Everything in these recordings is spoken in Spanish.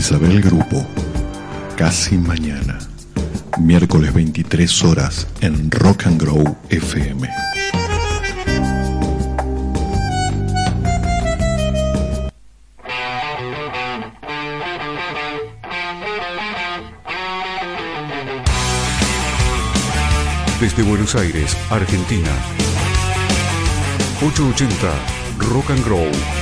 Isabel Grupo, casi mañana, miércoles 23 horas en Rock and Grow FM. Desde Buenos Aires, Argentina. 880 Rock and Grow.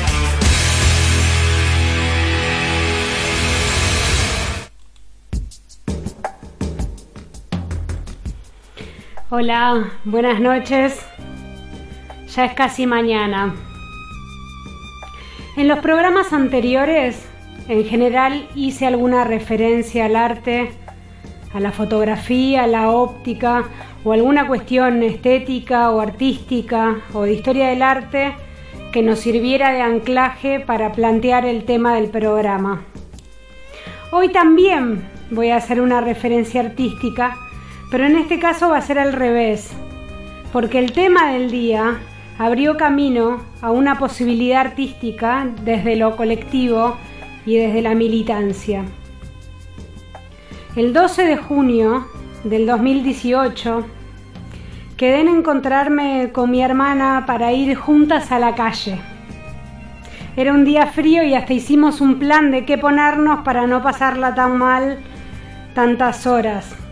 Hola, buenas noches. Ya es casi mañana. En los programas anteriores, en general, hice alguna referencia al arte, a la fotografía, a la óptica o alguna cuestión estética o artística o de historia del arte que nos sirviera de anclaje para plantear el tema del programa. Hoy también voy a hacer una referencia artística pero en este caso va a ser al revés, porque el tema del día abrió camino a una posibilidad artística desde lo colectivo y desde la militancia. El 12 de junio del 2018 quedé en encontrarme con mi hermana para ir juntas a la calle. Era un día frío y hasta hicimos un plan de qué ponernos para no pasarla tan mal tantas horas.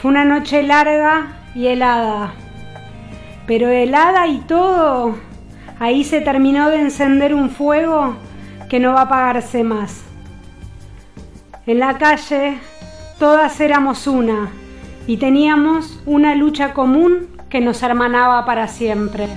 Fue una noche larga y helada, pero helada y todo, ahí se terminó de encender un fuego que no va a apagarse más. En la calle todas éramos una y teníamos una lucha común que nos hermanaba para siempre.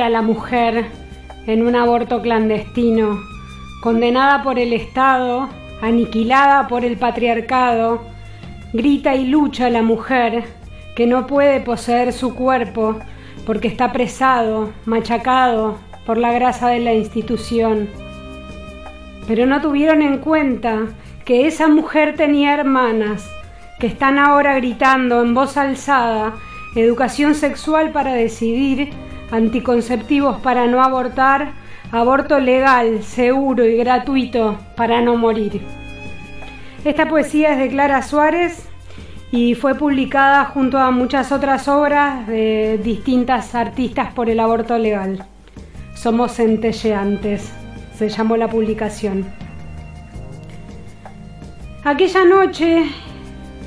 Sangra la mujer en un aborto clandestino, condenada por el Estado, aniquilada por el patriarcado, grita y lucha la mujer que no puede poseer su cuerpo porque está presado, machacado por la grasa de la institución. Pero no tuvieron en cuenta que esa mujer tenía hermanas que están ahora gritando en voz alzada educación sexual para decidir, anticonceptivos para no abortar, aborto legal, seguro y gratuito para no morir. Esta poesía es de Clara Suárez y fue publicada junto a muchas otras obras de distintas artistas por el aborto legal. Somos centelleantes, se llamó la publicación. Aquella noche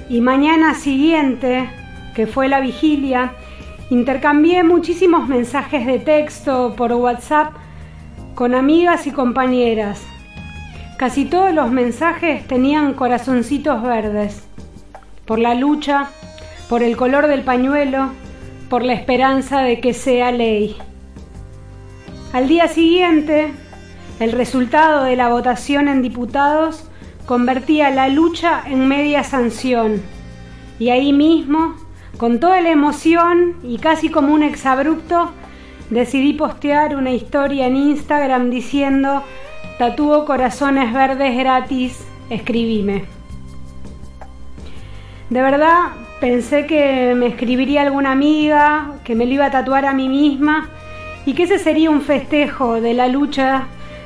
y mañana siguiente, que fue la vigilia, intercambié muchísimos mensajes de texto por WhatsApp con amigas y compañeras. Casi todos los mensajes tenían corazoncitos verdes por la lucha, por el color del pañuelo, por la esperanza de que sea ley. Al día siguiente, el resultado de la votación en diputados convertía la lucha en media sanción y ahí mismo, con toda la emoción y casi como un exabrupto, decidí postear una historia en Instagram diciendo Tatúo corazones verdes gratis, escribime. De verdad pensé que me escribiría alguna amiga, que me lo iba a tatuar a mí misma y que ese sería un festejo de la lucha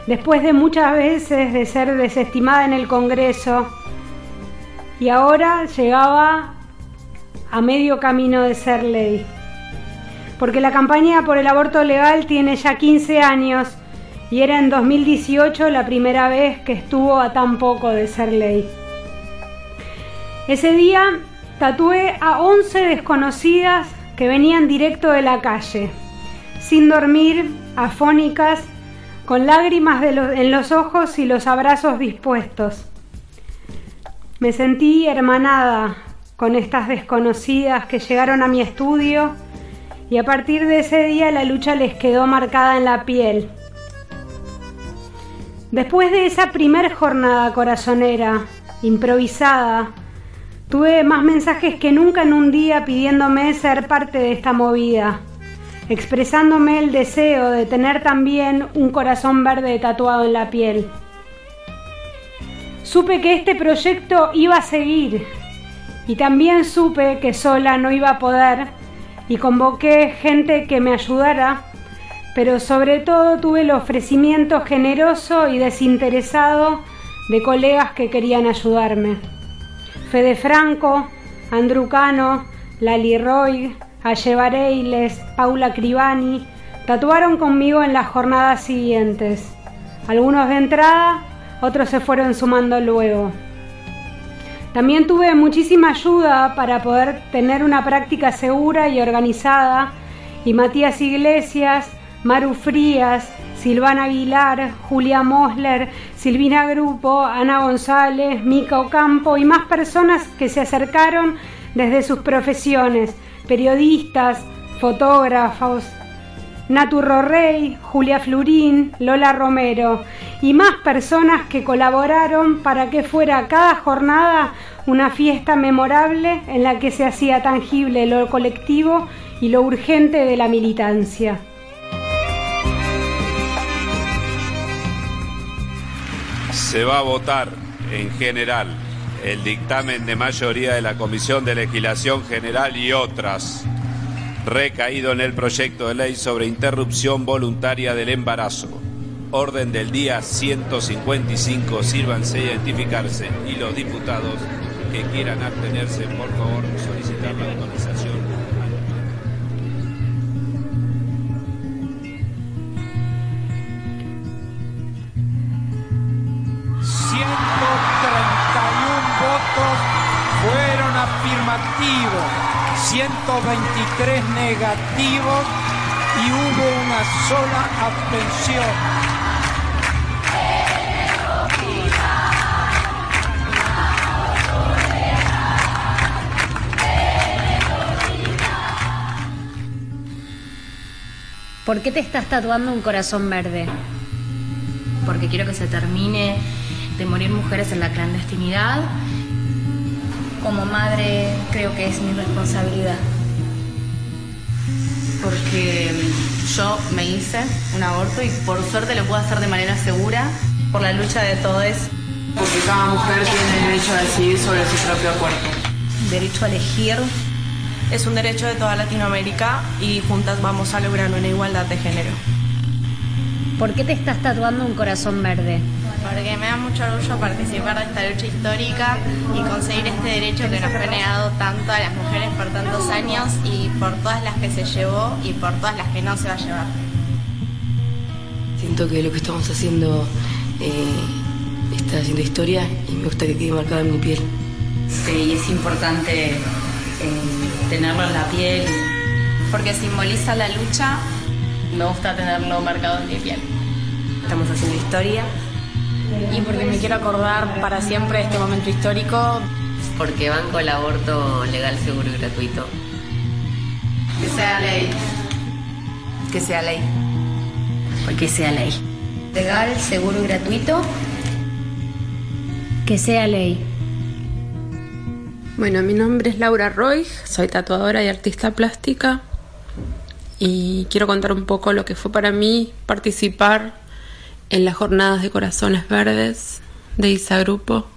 después de muchas veces de ser desestimada en el Congreso y ahora llegaba a medio camino de ser ley. Porque la campaña por el aborto legal tiene ya 15 años y era en 2018 la primera vez que estuvo a tan poco de ser ley. Ese día tatué a 11 desconocidas que venían directo de la calle, sin dormir, afónicas, con lágrimas en los ojos y los abrazos dispuestos. Me sentí hermanada con estas desconocidas que llegaron a mi estudio y a partir de ese día la lucha les quedó marcada en la piel. Después de esa primer jornada corazonera, improvisada, Tuve más mensajes que nunca en un día pidiéndome ser parte de esta movida, expresándome el deseo de tener también un corazón verde tatuado en la piel. Supe que este proyecto iba a seguir y también supe que sola no iba a poder y convoqué gente que me ayudara, pero sobre todo tuve el ofrecimiento generoso y desinteresado de colegas que querían ayudarme. Fede Franco, Andrew Cano, Lali Roy, Aye Paula Cribani, tatuaron conmigo en las jornadas siguientes. Algunos de entrada, otros se fueron sumando luego. También tuve muchísima ayuda para poder tener una práctica segura y organizada. Y Matías Iglesias, Maru Frías, Silvana Aguilar, Julia Mosler, Silvina Grupo, Ana González, Mica Ocampo y más personas que se acercaron desde sus profesiones, periodistas, fotógrafos, Naturro Rey, Julia Flurín, Lola Romero y más personas que colaboraron para que fuera cada jornada una fiesta memorable en la que se hacía tangible lo colectivo y lo urgente de la militancia. Se va a votar en general el dictamen de mayoría de la Comisión de Legislación General y otras recaído en el proyecto de ley sobre interrupción voluntaria del embarazo. Orden del día 155, sírvanse a identificarse y los diputados que quieran abstenerse, por favor, solicitar la autorización. 123 negativos y hubo una sola abstención. ¿Por qué te estás tatuando un corazón verde? Porque quiero que se termine de morir mujeres en la clandestinidad. Como madre creo que es mi responsabilidad. Porque yo me hice un aborto y por suerte lo puedo hacer de manera segura por la lucha de todos. Porque cada mujer tiene el derecho a decidir sobre su propio cuerpo. Derecho a elegir es un derecho de toda Latinoamérica y juntas vamos a lograr una igualdad de género. ¿Por qué te estás tatuando un corazón verde? Porque me da mucho orgullo participar de esta lucha histórica y conseguir este derecho que nos fue negado tanto a las mujeres por tantos años y por todas las que se llevó y por todas las que no se va a llevar. Siento que lo que estamos haciendo eh, está haciendo historia y me gusta que quede marcado en mi piel. Sí, es importante eh, tenerlo en la piel. Porque simboliza la lucha. Me gusta tenerlo marcado en mi piel. Estamos haciendo historia. Y porque me quiero acordar para siempre de este momento histórico. Porque banco el aborto legal, seguro y gratuito. Que sea ley. Que sea ley. Porque sea ley. Legal, seguro y gratuito. Que sea ley. Bueno, mi nombre es Laura Roy, soy tatuadora y artista plástica y quiero contar un poco lo que fue para mí participar en las jornadas de corazones verdes de Isa Grupo.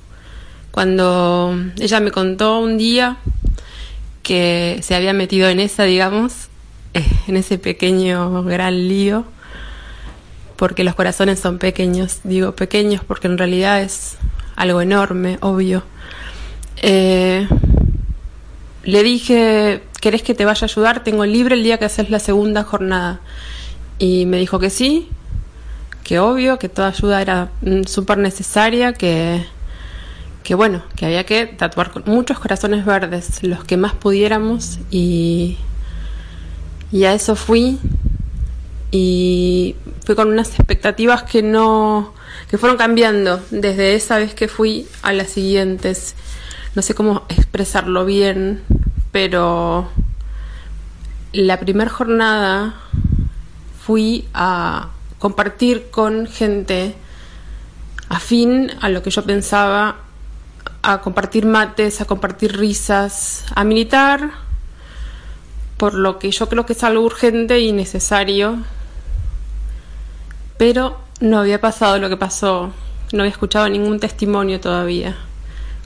Cuando ella me contó un día que se había metido en esa, digamos, eh, en ese pequeño gran lío, porque los corazones son pequeños, digo pequeños porque en realidad es algo enorme, obvio eh, le dije, ¿querés que te vaya a ayudar? Tengo libre el día que haces la segunda jornada. Y me dijo que sí, que obvio, que toda ayuda era mm, súper necesaria, que, que bueno, que había que tatuar con muchos corazones verdes, los que más pudiéramos. Y, y a eso fui. Y fui con unas expectativas que no, que fueron cambiando desde esa vez que fui a las siguientes no sé cómo expresarlo bien, pero la primera jornada fui a compartir con gente afín a lo que yo pensaba, a compartir mates, a compartir risas, a militar por lo que yo creo que es algo urgente y necesario, pero no había pasado lo que pasó, no había escuchado ningún testimonio todavía.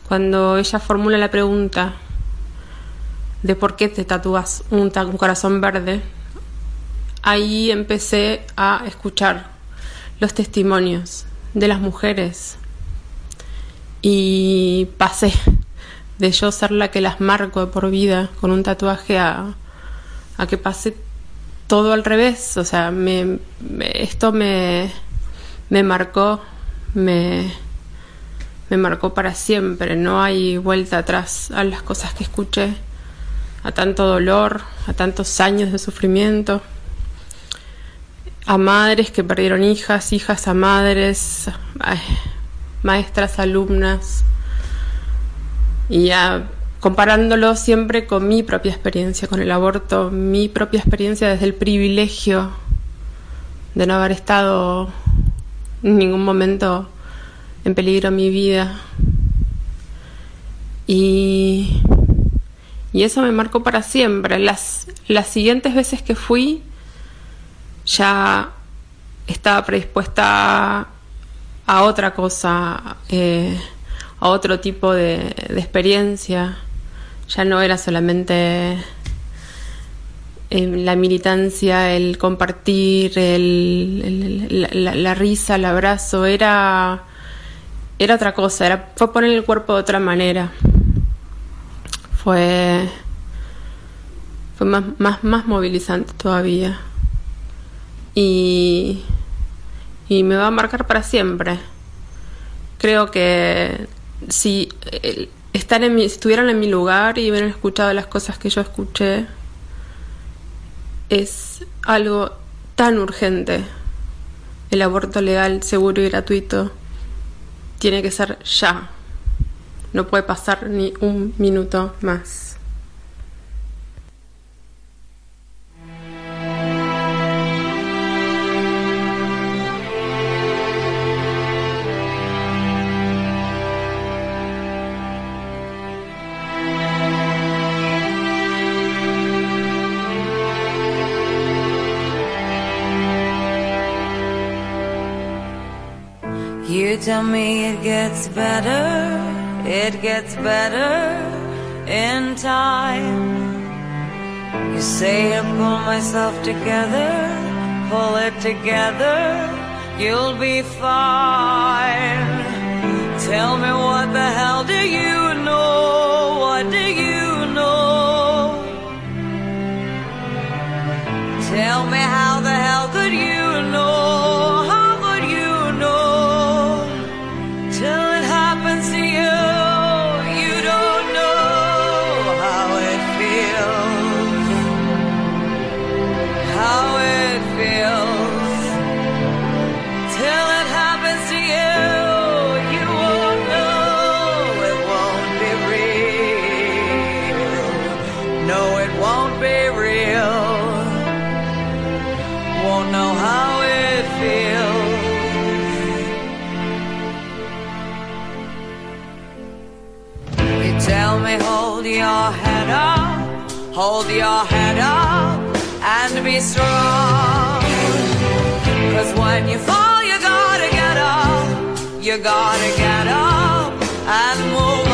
Cuando ella formula la pregunta de por qué te tatúas un, corazón verde, ahí empecé a escuchar los testimonios de las mujeres y pasé de yo ser la que las marco por vida con un tatuaje a, a que pase todo al revés. O sea, me, esto me, me marcó, me, me marcó para siempre, no hay vuelta atrás a las cosas que escuché, a tanto dolor, a tantos años de sufrimiento, a madres que perdieron hijas, hijas a madres, maestras, alumnas, y ya comparándolo siempre con mi propia experiencia con el aborto, mi propia experiencia desde el privilegio de no haber estado en ningún momento en peligro mi vida. Y, y eso me marcó para siempre. Las, las siguientes veces que fui ya estaba predispuesta a, otra cosa, eh, a otro tipo de, experiencia. Ya no era solamente eh, la militancia, el compartir, el, la, risa, el abrazo, era era otra cosa, era, fue poner el cuerpo de otra manera. Fue, fue más, más, más movilizante todavía. Y, y me va a marcar para siempre. Creo que si eh, están en mi, si estuvieran en mi lugar y hubieran escuchado las cosas que yo escuché, es algo tan urgente. El aborto legal, seguro y gratuito tiene que ser ya. No puede pasar ni un minuto más. Tell me it gets better, it gets better in time. You say I pull myself together, pull it together, you'll be fine. Tell me what the hell do you know? What do you know? Tell me how the hell could you know? Tell me, hold your head up, hold your head up, and be strong. Cause when you fall, you gotta get up, you gotta get up and move on.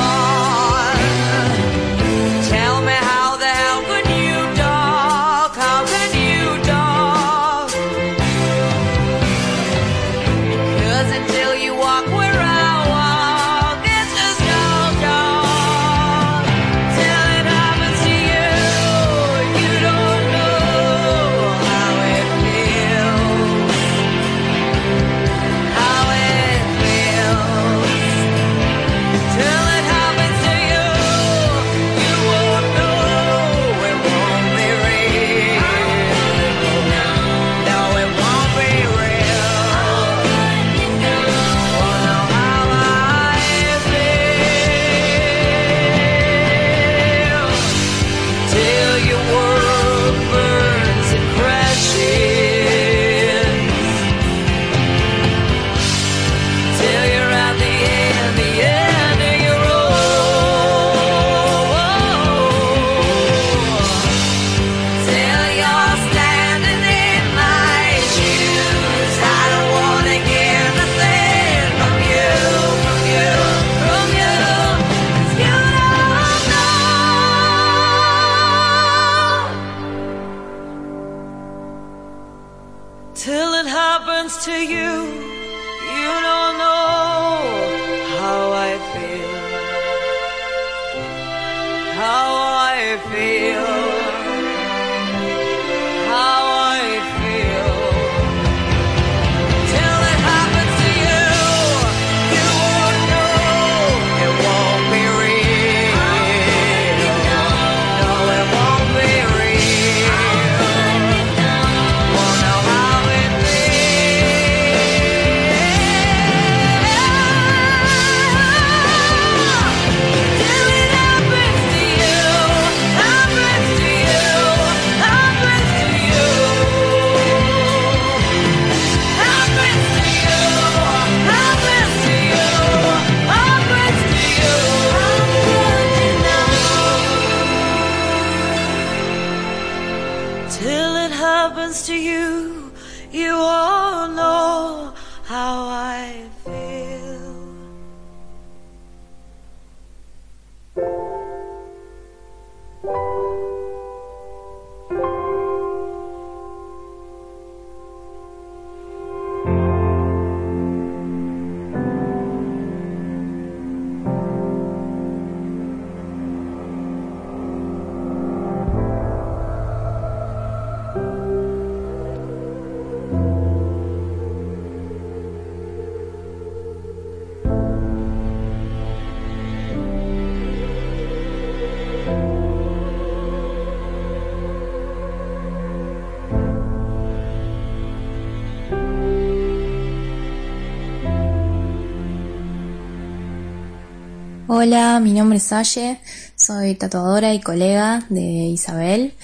Hola, mi nombre es Saye, soy tatuadora y colega de Isabel.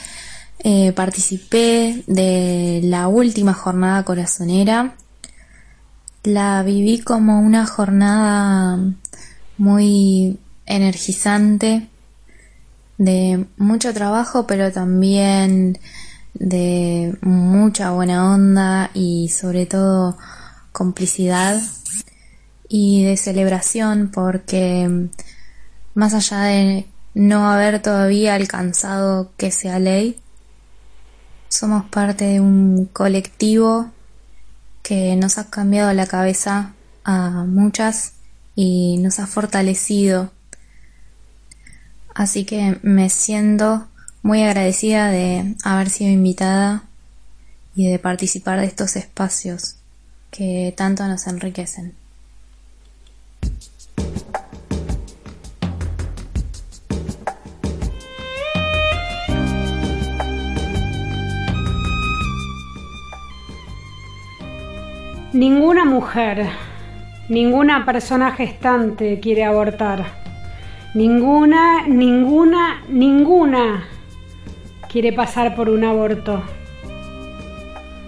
Eh, participé de la última jornada corazonera. La viví como una jornada muy energizante, de mucho trabajo, pero también de mucha buena onda y sobre todo complicidad. Y de celebración porque más allá de no haber todavía alcanzado que sea ley, somos parte de un colectivo que nos ha cambiado la cabeza a muchas y nos ha fortalecido. Así que me siento muy agradecida de haber sido invitada y de participar de estos espacios que tanto nos enriquecen. Ninguna mujer, ninguna persona gestante quiere abortar. Ninguna, ninguna, ninguna quiere pasar por un aborto.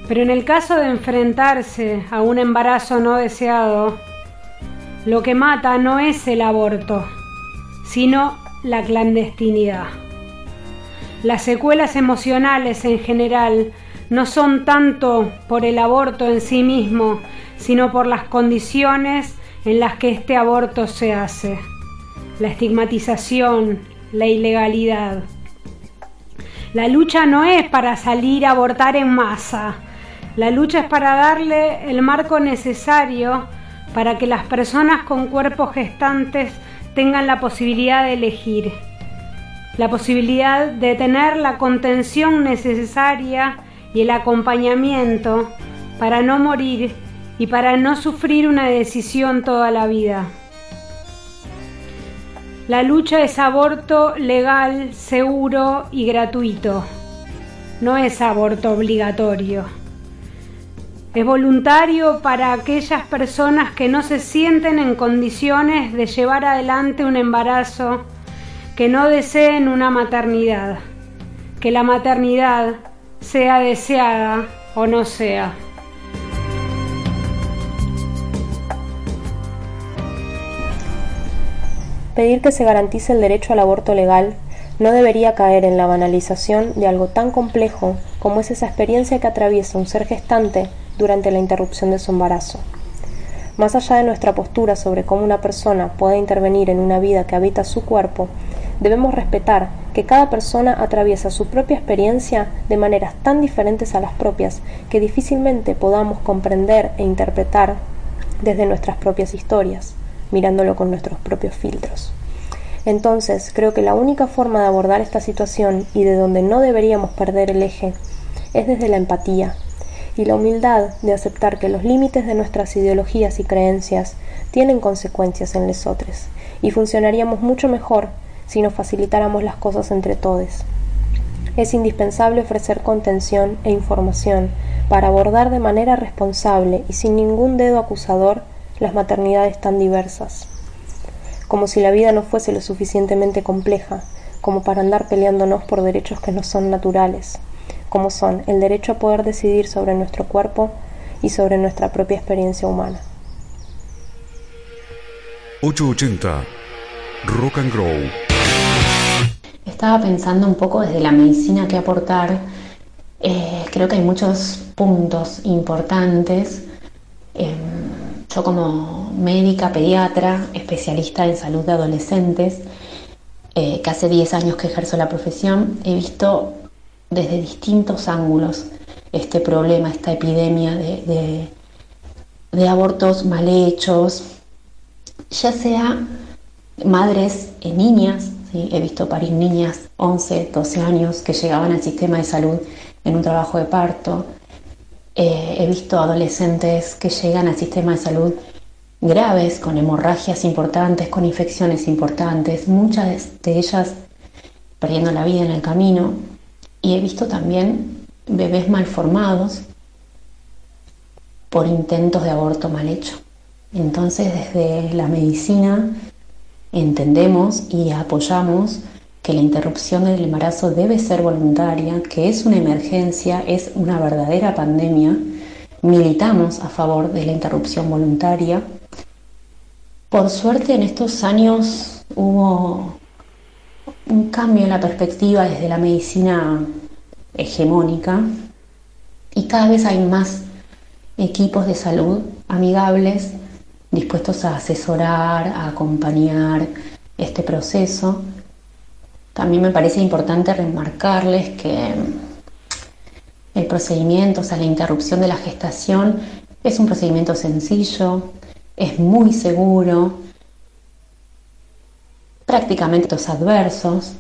Pero en el caso de enfrentarse a un embarazo no deseado, lo que mata no es el aborto, sino la clandestinidad. Las secuelas emocionales en general no son tanto por el aborto en sí mismo, sino por las condiciones en las que este aborto se hace. La estigmatización, la ilegalidad. La lucha no es para salir a abortar en masa. La lucha es para darle el marco necesario para que las personas con cuerpos gestantes tengan la posibilidad de elegir, la posibilidad de tener la contención necesaria y el acompañamiento para no morir y para no sufrir una decisión toda la vida. La lucha es aborto legal, seguro y gratuito. No es aborto obligatorio. Es voluntario para aquellas personas que no se sienten en condiciones de llevar adelante un embarazo, que no deseen una maternidad, que la maternidad sea deseada o no sea. Pedir que se garantice el derecho al aborto legal no debería caer en la banalización de algo tan complejo como es esa experiencia que atraviesa un ser gestante durante la interrupción de su embarazo. Más allá de nuestra postura sobre cómo una persona puede intervenir en una vida que habita su cuerpo, debemos respetar que cada persona atraviesa su propia experiencia de maneras tan diferentes a las propias que difícilmente podamos comprender e interpretar desde nuestras propias historias, mirándolo con nuestros propios filtros. Entonces, creo que la única forma de abordar esta situación y de donde no deberíamos perder el eje es desde la empatía y la humildad de aceptar que los límites de nuestras ideologías y creencias tienen consecuencias en lesotres y funcionaríamos mucho mejor si nos facilitáramos las cosas entre todos. Es indispensable ofrecer contención e información para abordar de manera responsable y sin ningún dedo acusador las maternidades tan diversas. Como si la vida no fuese lo suficientemente compleja como para andar peleándonos por derechos que no son naturales, como son el derecho a poder decidir sobre nuestro cuerpo y sobre nuestra propia experiencia humana. 880 Rock and Grow estaba pensando un poco desde la medicina que aportar. Eh, creo que hay muchos puntos importantes. Em, yo como médica, pediatra, especialista en salud de adolescentes, eh, que hace 10 años que ejerzo la profesión, he visto desde distintos ángulos este problema, esta epidemia de, abortos mal hechos, ya sea madres y niñas He visto parir niñas 11, 12 años que llegaban al sistema de salud en un trabajo de parto. Eh, he visto adolescentes que llegan al sistema de salud graves, con hemorragias importantes, con infecciones importantes, muchas de ellas perdiendo la vida en el camino. Y he visto también bebés malformados por intentos de aborto mal hecho. Entonces, desde la medicina Entendemos y apoyamos que la interrupción del embarazo debe ser voluntaria, que es una emergencia, es una verdadera pandemia. Militamos a favor de la interrupción voluntaria. Por suerte en estos años hubo un cambio en la perspectiva desde la medicina hegemónica y cada vez hay más equipos de salud amigables dispuestos a asesorar, a acompañar este proceso. También me parece importante remarcarles que el procedimiento, o sea, la interrupción de la gestación es un procedimiento sencillo, es muy seguro, prácticamente los adversos.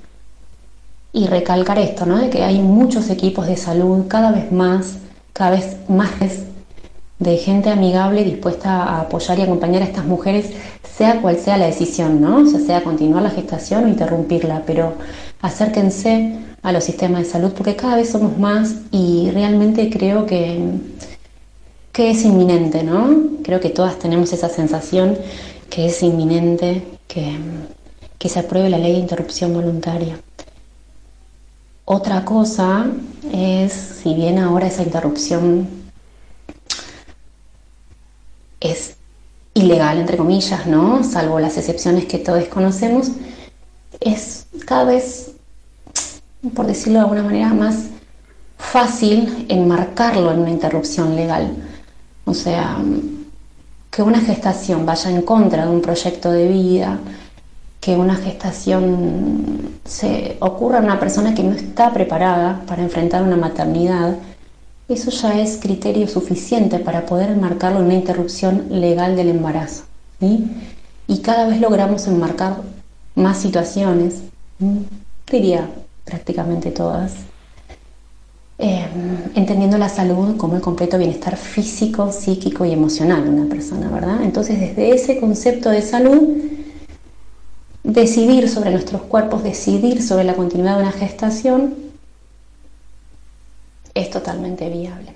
Y recalcar esto, ¿no? De que hay muchos equipos de salud, cada vez más, cada vez más de gente amigable dispuesta a apoyar y acompañar a estas mujeres, sea cual sea la decisión, ¿no? Ya sea continuar la gestación o interrumpirla, pero acérquense a los sistemas de salud porque cada vez somos más y realmente creo que, que es inminente, ¿no? Creo que todas tenemos esa sensación que es inminente que, que se apruebe la ley de interrupción voluntaria. Otra cosa es, si bien ahora esa interrupción es ilegal, entre comillas, ¿no? Salvo las excepciones que todos conocemos, es cada vez, por decirlo de alguna manera, más fácil enmarcarlo en una interrupción legal. O sea, que una gestación vaya en contra de un proyecto de vida, que una gestación se ocurra a una persona que no está preparada para enfrentar una maternidad, eso ya es criterio suficiente para poder enmarcarlo en una interrupción legal del embarazo. Y cada vez logramos enmarcar más situaciones, diría prácticamente todas, em, entendiendo la salud como el completo bienestar físico, psíquico y emocional de una persona, ¿verdad? Entonces, desde ese concepto de salud, decidir sobre nuestros cuerpos, decidir sobre la continuidad de una gestación, es totalmente viable.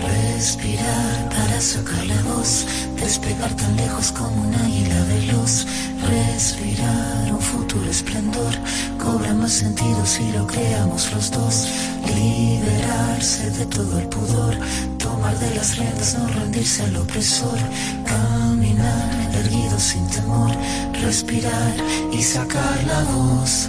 Respirar para sacar la voz, despegar tan lejos como un águila veloz. Respirar un futuro esplendor, cobra más sentido si lo creamos los dos. Liberarse de todo el pudor, tomar de las riendas, no rendirse al opresor. Caminar erguido sin temor, respirar y sacar la voz.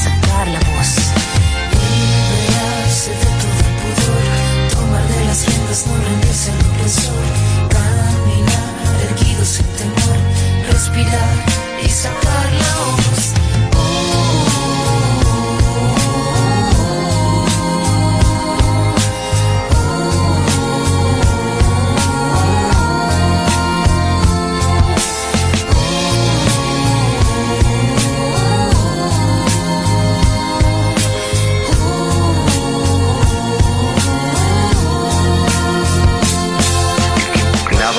sacar la voz. Liberarse de todo pudor, tomar de las riendas, no rendirse al opresor. Caminar erguido sin temor, respirar y sacar la voz.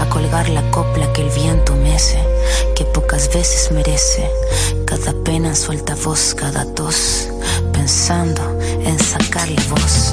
a colgar la copla que el viento mece, que pocas veces merece. Cada pena suelta voz, cada tos, pensando en sacarle voz.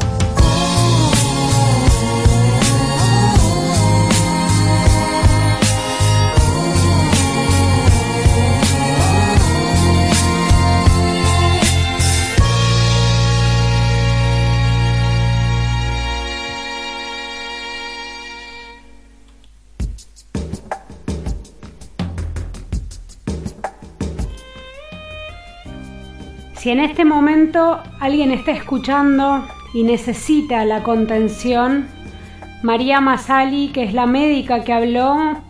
Si en este momento alguien está escuchando y necesita la contención, María Masali, que es la médica que habló,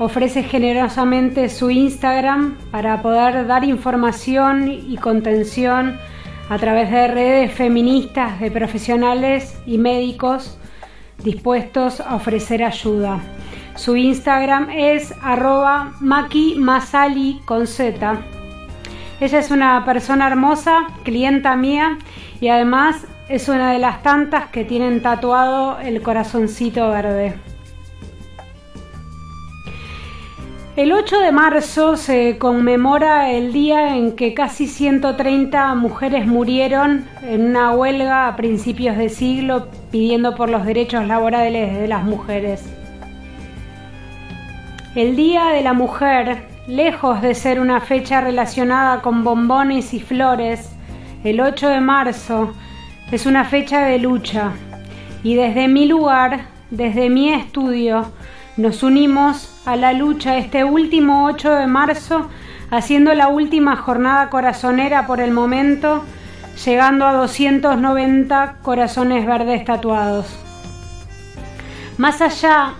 ofrece generosamente su Instagram para poder dar información y contención a través de redes feministas de profesionales y médicos dispuestos a ofrecer ayuda. Su Instagram es arroba con. Ella es una persona hermosa, clienta mía y además es una de las tantas que tienen tatuado el corazoncito verde. El 8 de marzo se conmemora el día en que casi 130 mujeres murieron en una huelga a principios de siglo pidiendo por los derechos laborales de las mujeres. El Día de la Mujer Lejos de ser una fecha relacionada con bombones y flores, el 8 de marzo es una fecha de lucha y desde mi lugar, desde mi estudio, nos unimos a la lucha este último 8 de marzo haciendo la última jornada corazonera por el momento, llegando a 290 corazones verdes tatuados. Más allá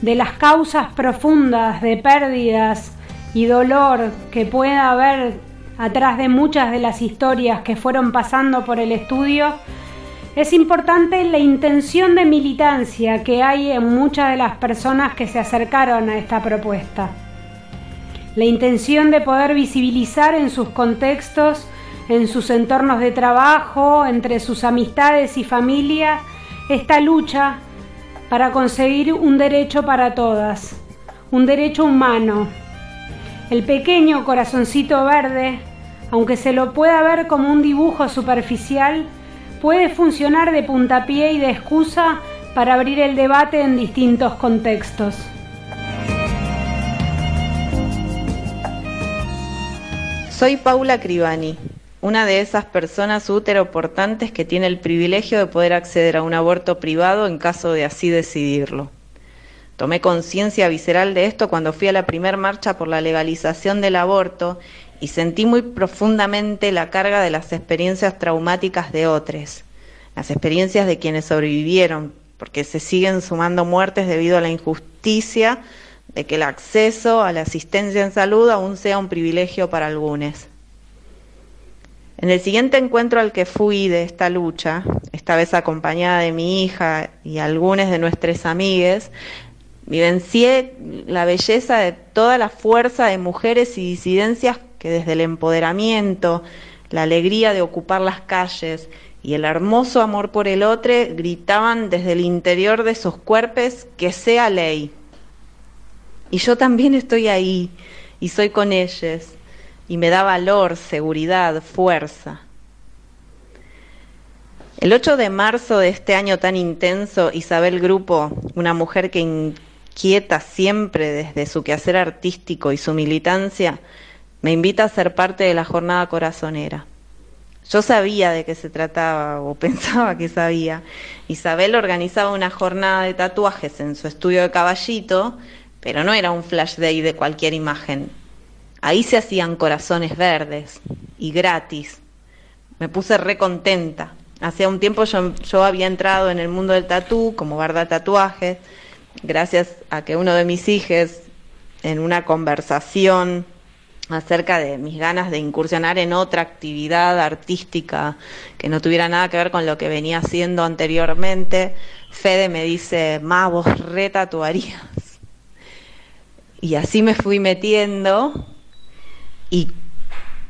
de las causas profundas de pérdidas, y dolor que pueda haber atrás de muchas de las historias que fueron pasando por el estudio, es importante la intención de militancia que hay en muchas de las personas que se acercaron a esta propuesta. La intención de poder visibilizar en sus contextos, en sus entornos de trabajo, entre sus amistades y familia, esta lucha para conseguir un derecho para todas, un derecho humano, el pequeño corazoncito verde, aunque se lo pueda ver como un dibujo superficial, puede funcionar de puntapié y de excusa para abrir el debate en distintos contextos. Soy Paula Cribani, una de esas personas útero-portantes que tiene el privilegio de poder acceder a un aborto privado en caso de así decidirlo. Tomé conciencia visceral de esto cuando fui a la primer marcha por la legalización del aborto y sentí muy profundamente la carga de las experiencias traumáticas de otros, las experiencias de quienes sobrevivieron, porque se siguen sumando muertes debido a la injusticia de que el acceso a la asistencia en salud aún sea un privilegio para algunos. En el siguiente encuentro al que fui de esta lucha, esta vez acompañada de mi hija y algunas de nuestras amigas, Vivencié la belleza de toda la fuerza de mujeres y disidencias que desde el empoderamiento, la alegría de ocupar las calles y el hermoso amor por el otro gritaban desde el interior de sus cuerpos que sea ley. Y yo también estoy ahí y soy con ellas y me da valor, seguridad, fuerza. El 8 de marzo de este año tan intenso, Isabel Grupo, una mujer que quieta siempre desde su quehacer artístico y su militancia, me invita a ser parte de la jornada corazonera. Yo sabía de qué se trataba o pensaba que sabía. Isabel organizaba una jornada de tatuajes en su estudio de caballito, pero no era un flash day de cualquier imagen. Ahí se hacían corazones verdes y gratis. Me puse re contenta. Hacía un tiempo yo, había entrado en el mundo del tatú como guarda tatuajes gracias a que uno de mis hijos en una conversación acerca de mis ganas de incursionar en otra actividad artística que no tuviera nada que ver con lo que venía haciendo anteriormente, Fede me dice, ma, vos retatuarías. Y así me fui metiendo y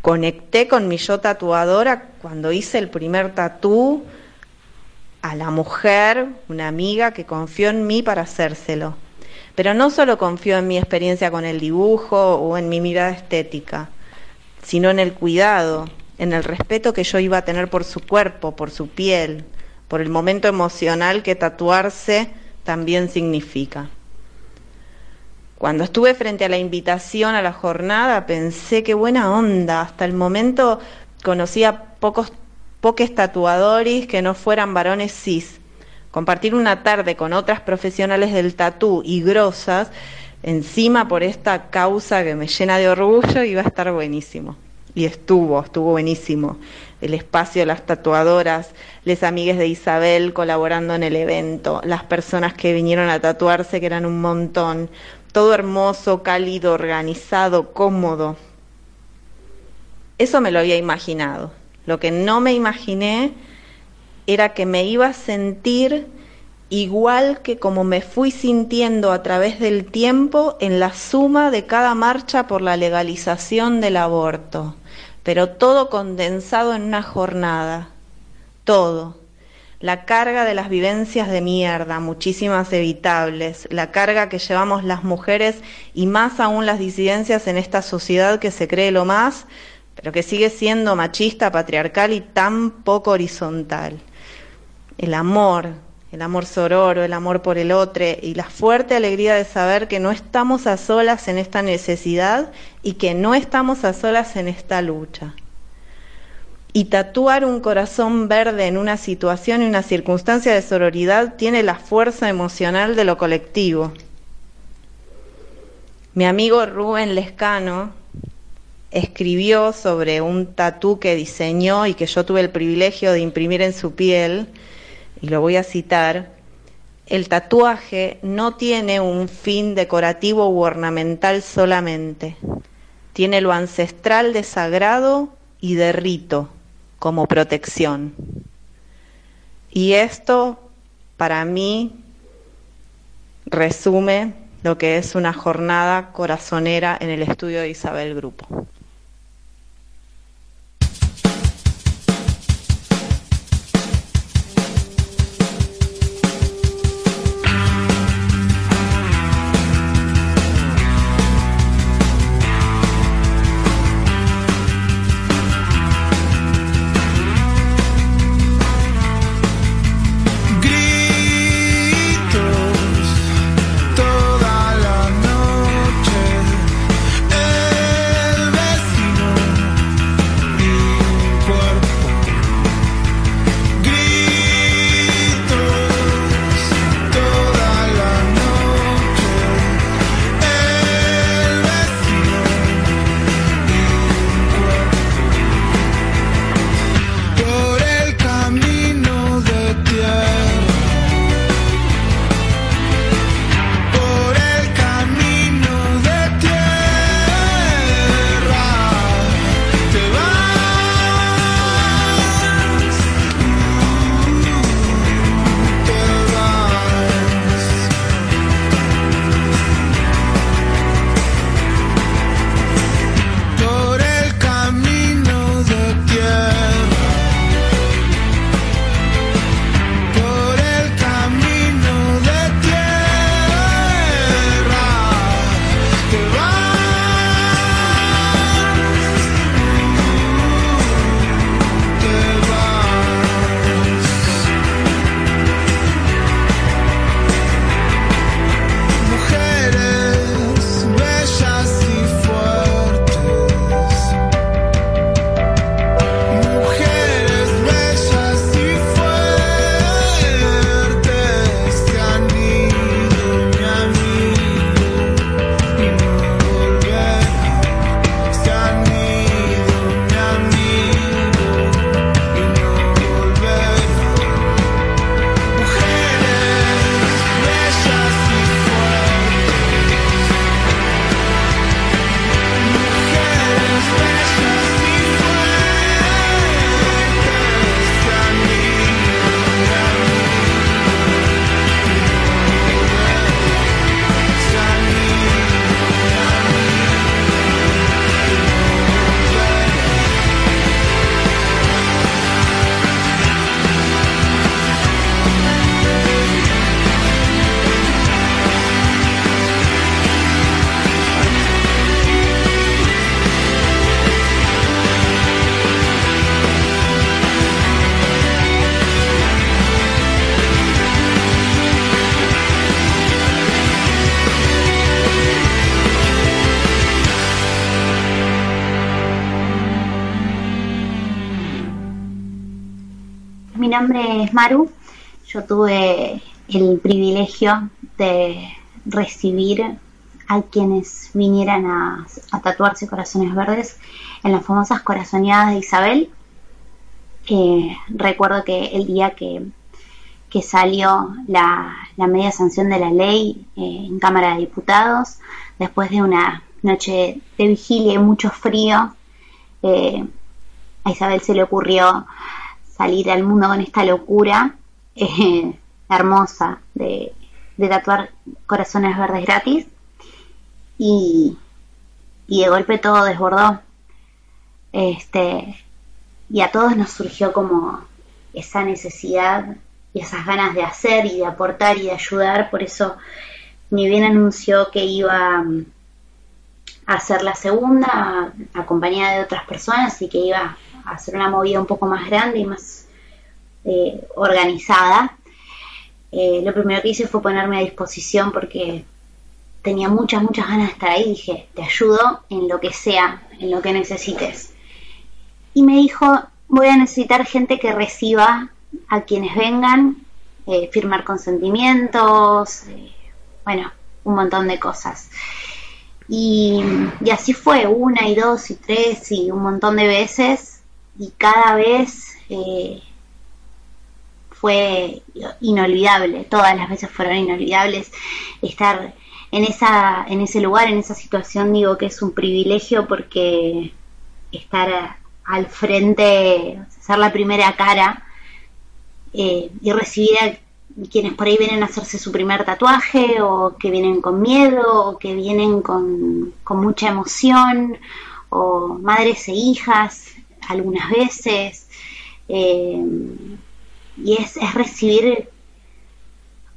conecté con mi yo tatuadora cuando hice el primer tatú a la mujer, una amiga que confió en mí para hacérselo. Pero no solo confió en mi experiencia con el dibujo o en mi mirada estética, sino en el cuidado, en el respeto que yo iba a tener por su cuerpo, por su piel, por el momento emocional que tatuarse también significa. Cuando estuve frente a la invitación a la jornada pensé qué buena onda, hasta el momento conocía pocos, pocos tatuadores que no fueran varones cis compartir una tarde con otras profesionales del tatú y grosas, encima por esta causa que me llena de orgullo, iba a estar buenísimo. Y estuvo, estuvo buenísimo. El espacio de las tatuadoras, les amigues de Isabel colaborando en el evento, las personas que vinieron a tatuarse, que eran un montón. Todo hermoso, cálido, organizado, cómodo. Eso me lo había imaginado. Lo que no me imaginé era que me iba a sentir igual que como me fui sintiendo a través del tiempo en la suma de cada marcha por la legalización del aborto, pero todo condensado en una jornada, todo. La carga de las vivencias de mierda, muchísimas evitables, la carga que llevamos las mujeres y más aún las disidencias en esta sociedad que se cree lo más, pero que sigue siendo machista, patriarcal y tan poco horizontal el amor, el amor sororo, el amor por el otro y la fuerte alegría de saber que no estamos a solas en esta necesidad y que no estamos a solas en esta lucha. Y tatuar un corazón verde en una situación y una circunstancia de sororidad tiene la fuerza emocional de lo colectivo. Mi amigo Rubén Lescano escribió sobre un tatú que diseñó y que yo tuve el privilegio de imprimir en su piel, y lo voy a citar, el tatuaje no tiene un fin decorativo u ornamental solamente, tiene lo ancestral de sagrado y de rito como protección. Y esto, para mí, resume lo que es una jornada corazonera en el estudio de Isabel Grupo. Nombre es Maru. Yo tuve el privilegio de recibir a quienes vinieran a, tatuarse corazones verdes en las famosas corazoneadas de Isabel. Eh, recuerdo que el día que, salió la, media sanción de la ley eh, en Cámara de Diputados, después de una noche de vigilia y mucho frío, eh, a Isabel se le ocurrió salir al mundo con esta locura hermosa de, tatuar corazones verdes gratis y, de golpe todo desbordó. Este, y a todos nos surgió como esa necesidad y esas ganas de hacer y de aportar y de ayudar. Por eso ni bien anunció que iba a hacer la segunda acompañada de otras personas y que iba hacer una movida un poco más grande y más eh, organizada. Eh, lo primero que hice fue ponerme a disposición porque tenía muchas, muchas ganas de estar ahí. Dije, te ayudo en lo que sea, en lo que necesites. Y me dijo, voy a necesitar gente que reciba a quienes vengan, eh, firmar consentimientos, bueno, un montón de cosas. Y, así fue, una y dos y tres y un montón de veces. Y cada vez fue inolvidable, todas las veces fueron inolvidables estar en esa en ese lugar, en esa situación, digo que es un privilegio porque estar al frente, ser la primera cara eh, y recibir a quienes por ahí vienen a hacerse su primer tatuaje o que vienen con miedo o que vienen con, con mucha emoción o madres e hijas algunas veces. Eh, y es, recibir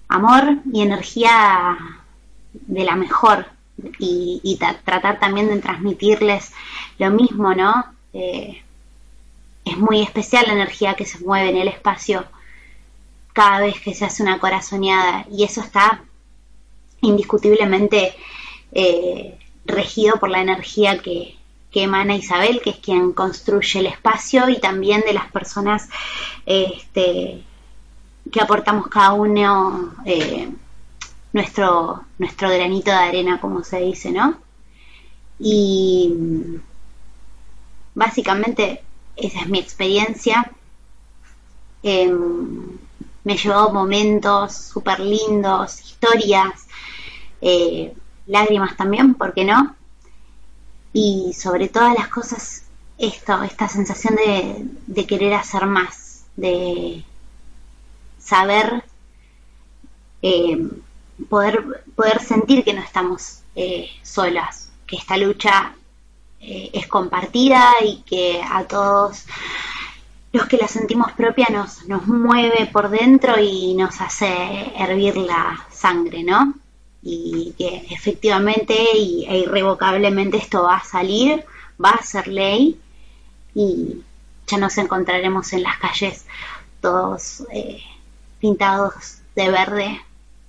amor y energía de la mejor y, tratar también de transmitirles lo mismo, ¿no? Eh, es muy especial la energía que se mueve en el espacio cada vez que se hace una corazoneada y eso está indiscutiblemente eh, regido por la energía que, que emana Isabel, que es quien construye el espacio y también de las personas este, que aportamos cada uno eh, nuestro, nuestro granito de arena, como se dice, ¿no? Y básicamente esa es mi experiencia. Em, me llevó momentos súper lindos, historias, eh, lágrimas también, ¿por qué no? Y sobre todas las cosas esto, esta sensación de, querer hacer más, de saber eh, poder, poder sentir que no estamos eh, solas, que esta lucha eh, es compartida y que a todos los que la sentimos propia nos, nos mueve por dentro y nos hace hervir la sangre, ¿no? Y que efectivamente e irrevocablemente esto va a salir, va a ser ley y ya nos encontraremos en las calles todos eh, pintados de verde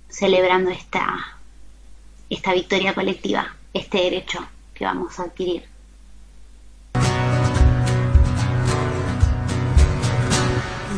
celebrando esta, esta victoria colectiva, este derecho que vamos a adquirir.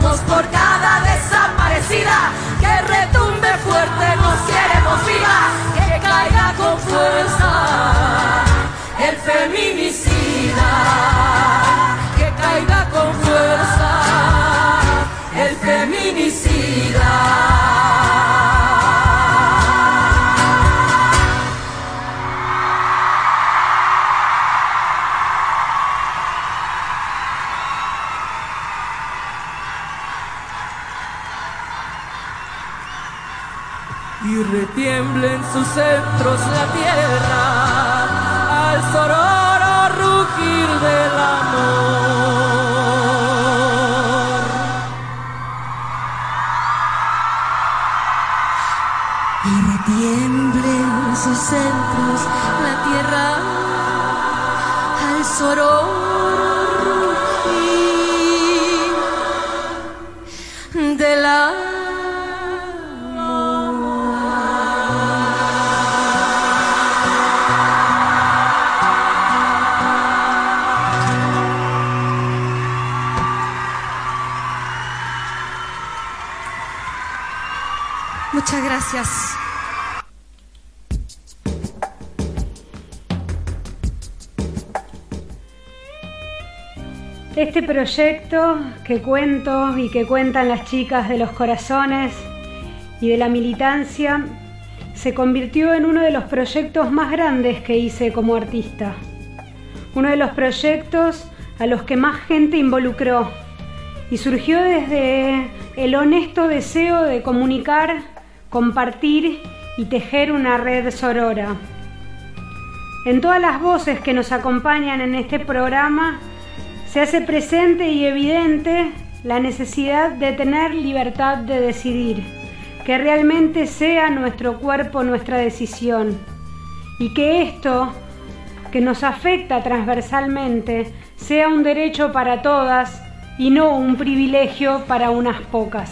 Por cada desaparecida, que retumbe fuerte, nos queremos viva, que caiga con fuerza el feminismo. Sus centros la tierra al sororo rugir del amor. Y retiemble en sus centros la tierra al sororo proyecto que cuento y que cuentan las chicas de los corazones y de la militancia se convirtió en uno de los proyectos más grandes que hice como artista. Uno de los proyectos a los que más gente involucró y surgió desde el honesto deseo de comunicar compartir y tejer una red sorora. En todas las voces que nos acompañan en este programa se hace presente y evidente la necesidad de tener libertad de decidir, que realmente sea nuestro cuerpo nuestra decisión y que esto que nos afecta transversalmente sea un derecho para todas y no un privilegio para unas pocas.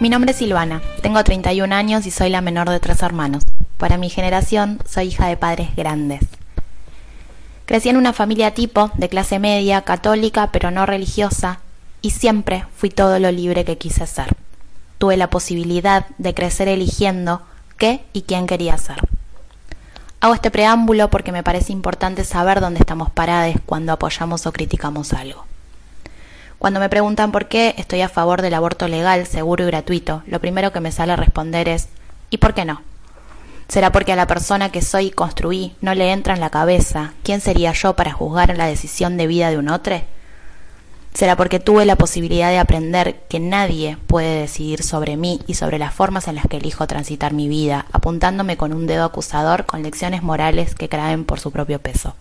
Mi nombre es Silvana, tengo 31 años y soy la menor de tres hermanos. Para mi generación soy hija de padres grandes. Crecí en una familia tipo, de clase media, católica pero no religiosa, y siempre fui todo lo libre que quise ser. Tuve la posibilidad de crecer eligiendo qué y quién quería ser. Hago este preámbulo porque me parece importante saber dónde estamos parados cuando apoyamos o criticamos algo. Cuando me preguntan por qué estoy a favor del aborto legal, seguro y gratuito, lo primero que me sale a responder es ¿y por qué no? ¿Será porque a la persona que soy y construí no le entra en la cabeza quién sería yo para juzgar la decisión de vida de un otro? ¿Será porque tuve la posibilidad de aprender que nadie puede decidir sobre mí y sobre las formas en las que elijo transitar mi vida, apuntándome con un dedo acusador con lecciones morales que caen por su propio peso?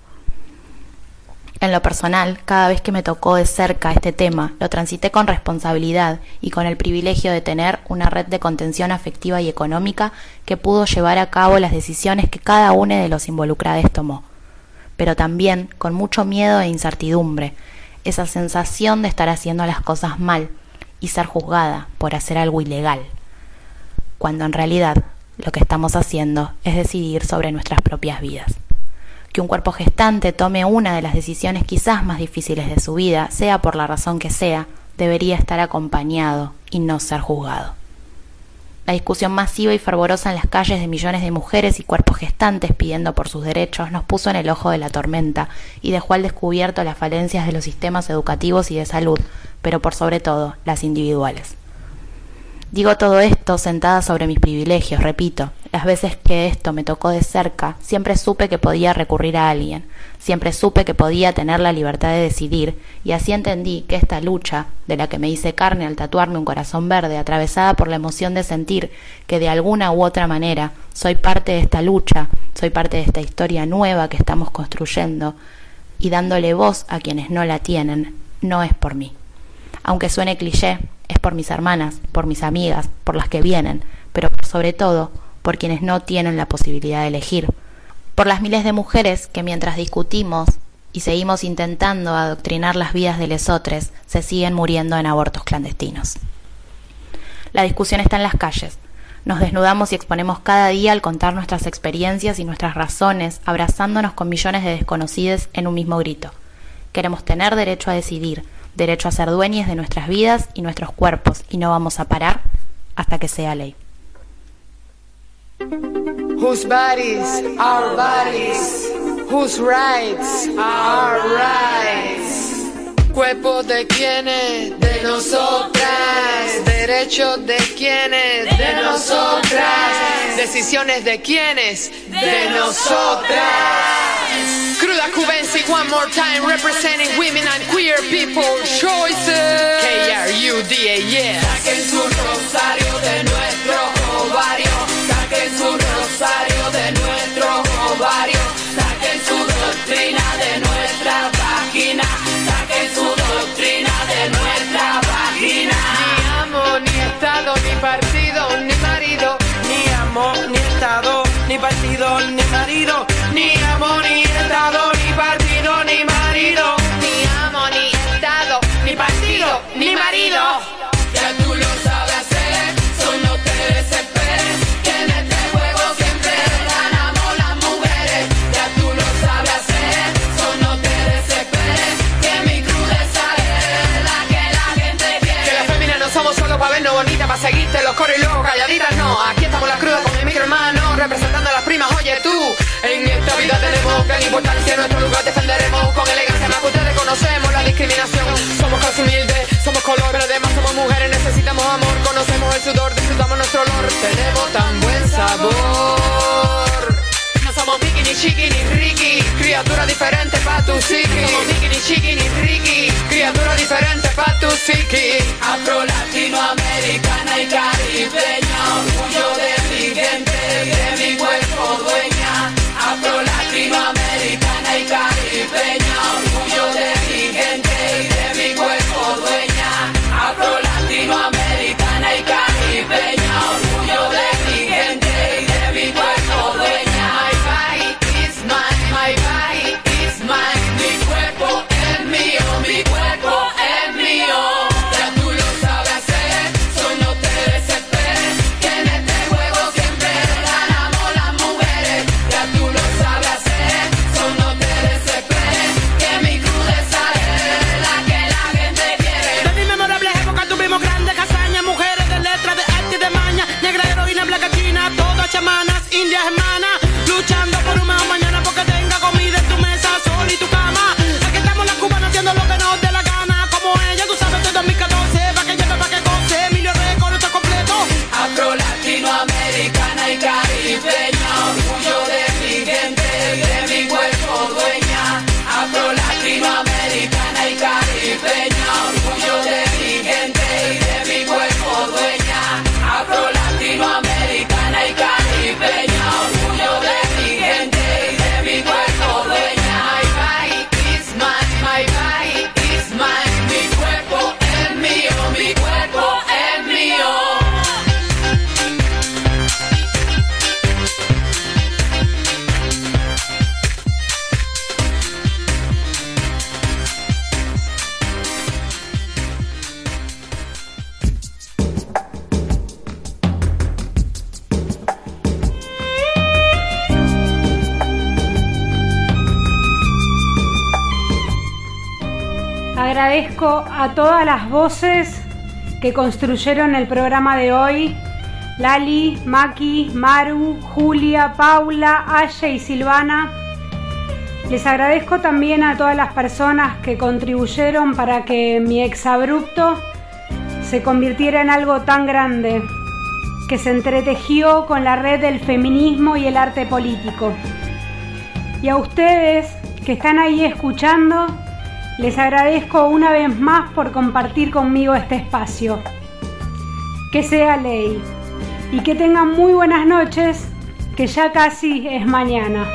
En lo personal, cada vez que me tocó de cerca este tema, lo transité con responsabilidad y con el privilegio de tener una red de contención afectiva y económica que pudo llevar a cabo las decisiones que cada uno de los involucrados tomó. Pero también con mucho miedo e incertidumbre, esa sensación de estar haciendo las cosas mal y ser juzgada por hacer algo ilegal, cuando en realidad lo que estamos haciendo es decidir sobre nuestras propias vidas que un cuerpo gestante tome una de las decisiones quizás más difíciles de su vida, sea por la razón que sea, debería estar acompañado y no ser juzgado. La discusión masiva y fervorosa en las calles de millones de mujeres y cuerpos gestantes pidiendo por sus derechos nos puso en el ojo de la tormenta y dejó al descubierto las falencias de los sistemas educativos y de salud, pero por sobre todo las individuales. Digo todo esto sentada sobre mis privilegios, repito. Las veces que esto me tocó de cerca, siempre supe que podía recurrir a alguien, siempre supe que podía tener la libertad de decidir, y así entendí que esta lucha, de la que me hice carne al tatuarme un corazón verde, atravesada por la emoción de sentir que de alguna u otra manera soy parte de esta lucha, soy parte de esta historia nueva que estamos construyendo, y dándole voz a quienes no la tienen, no es por mí. Aunque suene cliché, es por mis hermanas, por mis amigas, por las que vienen, pero sobre todo por quienes no tienen la posibilidad de elegir, por las miles de mujeres que mientras discutimos y seguimos intentando adoctrinar las vidas de lesotres, se siguen muriendo en abortos clandestinos. La discusión está en las calles. Nos desnudamos y exponemos cada día al contar nuestras experiencias y nuestras razones, abrazándonos con millones de desconocidos en un mismo grito. Queremos tener derecho a decidir, derecho a ser dueños de nuestras vidas y nuestros cuerpos, y no vamos a parar hasta que sea ley. Whose bodies are bodies, whose rights are rights. Cuerpo de quienes, de nosotras. Derechos de quienes, de nosotras. Decisiones de quienes, de nosotras. Cruda Cubensi, one more time, representing women and queer people choices. K-R-U-D-A, yeah. Saquen su rosario de nuestro ovario. Saquen su rosario de nuestro ovario. Saquen su doctrina de nuestra vagina. Saquen su doctrina de nuestra vagina. Ni amo, ni Estado, ni partido, ni marido. Ni amo, ni Estado, ni partido, ni marido. Ni amo, ni Estado, ni partido, ni marido. Ni amo, ni Estado, ni partido, ni marido. Gran importancia, en nuestro lugar defenderemos con elegancia, más que ustedes conocemos la discriminación. Somos clase humilde, somos color, pero además somos mujeres, necesitamos amor, conocemos el sudor, disfrutamos nuestro olor, tenemos tan buen sabor. No somos Mickey, ni Chiqui, ni Ricky, criatura diferente pa' tu psiqui. No somos Mickey, ni Chiqui, ni Ricky, criatura diferente pa' tu psiqui. Afro, latinoamericana y caribeña, orgullo de mi gente, de mi cuerpo dueña. Afro, latinoamericana y caribeña, orgullo de mi gente y de mi cuerpo dueña. Afro, latinoamericana Yeah. A todas las voces que construyeron el programa de hoy, Lali, Maki, Maru, Julia, Paula, Aya y Silvana. Les agradezco también a todas las personas que contribuyeron para que mi exabrupto se convirtiera en algo tan grande, que se entretejió con la red del feminismo y el arte político. Y a ustedes que están ahí escuchando, les agradezco una vez más por compartir conmigo este espacio. Que sea ley y que tengan muy buenas noches, que ya casi es mañana.